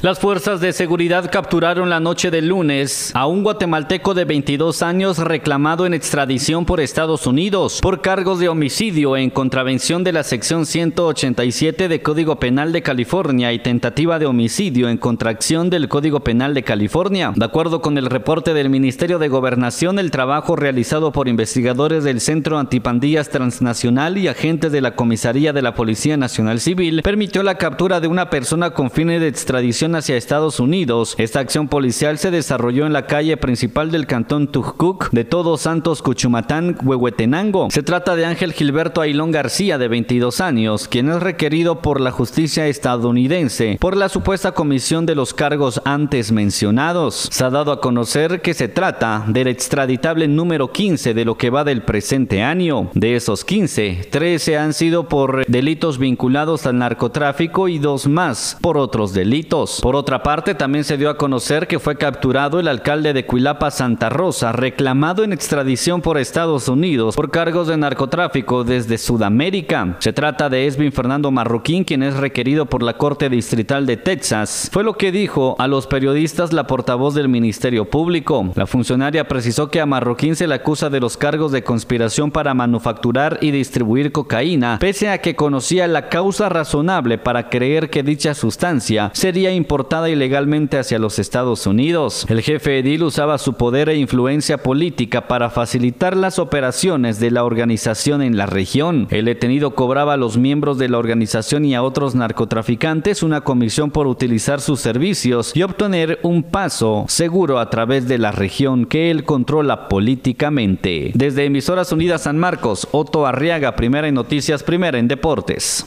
Las fuerzas de seguridad capturaron la noche del lunes a un guatemalteco de 22 años reclamado en extradición por Estados Unidos por cargos de homicidio en contravención de la sección 187 de Código Penal de California y tentativa de homicidio en contracción del Código Penal de California. De acuerdo con el reporte del Ministerio de Gobernación, el trabajo realizado por investigadores del Centro Antipandillas Transnacional y agentes de la Comisaría de la Policía Nacional Civil permitió la captura de una persona con fines de extradición hacia Estados Unidos. Esta acción policial se desarrolló en la calle principal del cantón Tujcuc de Todos Santos Cuchumatán, Huehuetenango. Se trata de Ángel Gilberto Ailón García, de 22 años, quien es requerido por la justicia estadounidense por la supuesta comisión de los cargos antes mencionados. Se ha dado a conocer que se trata del extraditable número 15 de lo que va del presente año. De esos 15, 13 han sido por delitos vinculados al narcotráfico y dos más por otros delitos. Por otra parte, también se dio a conocer que fue capturado el alcalde de Cuilapa Santa Rosa, reclamado en extradición por Estados Unidos por cargos de narcotráfico desde Sudamérica. Se trata de Esvin Fernando Marroquín, quien es requerido por la Corte Distrital de Texas. Fue lo que dijo a los periodistas la portavoz del Ministerio Público. La funcionaria precisó que a Marroquín se le acusa de los cargos de conspiración para manufacturar y distribuir cocaína, pese a que conocía la causa razonable para creer que dicha sustancia sería importada ilegalmente hacia los Estados Unidos. El jefe Edil usaba su poder e influencia política para facilitar las operaciones de la organización en la región. El detenido cobraba a los miembros de la organización y a otros narcotraficantes una comisión por utilizar sus servicios y obtener un paso seguro a través de la región que él controla políticamente. Desde Emisoras Unidas San Marcos, Otto Arriaga, primera en noticias, primera en deportes.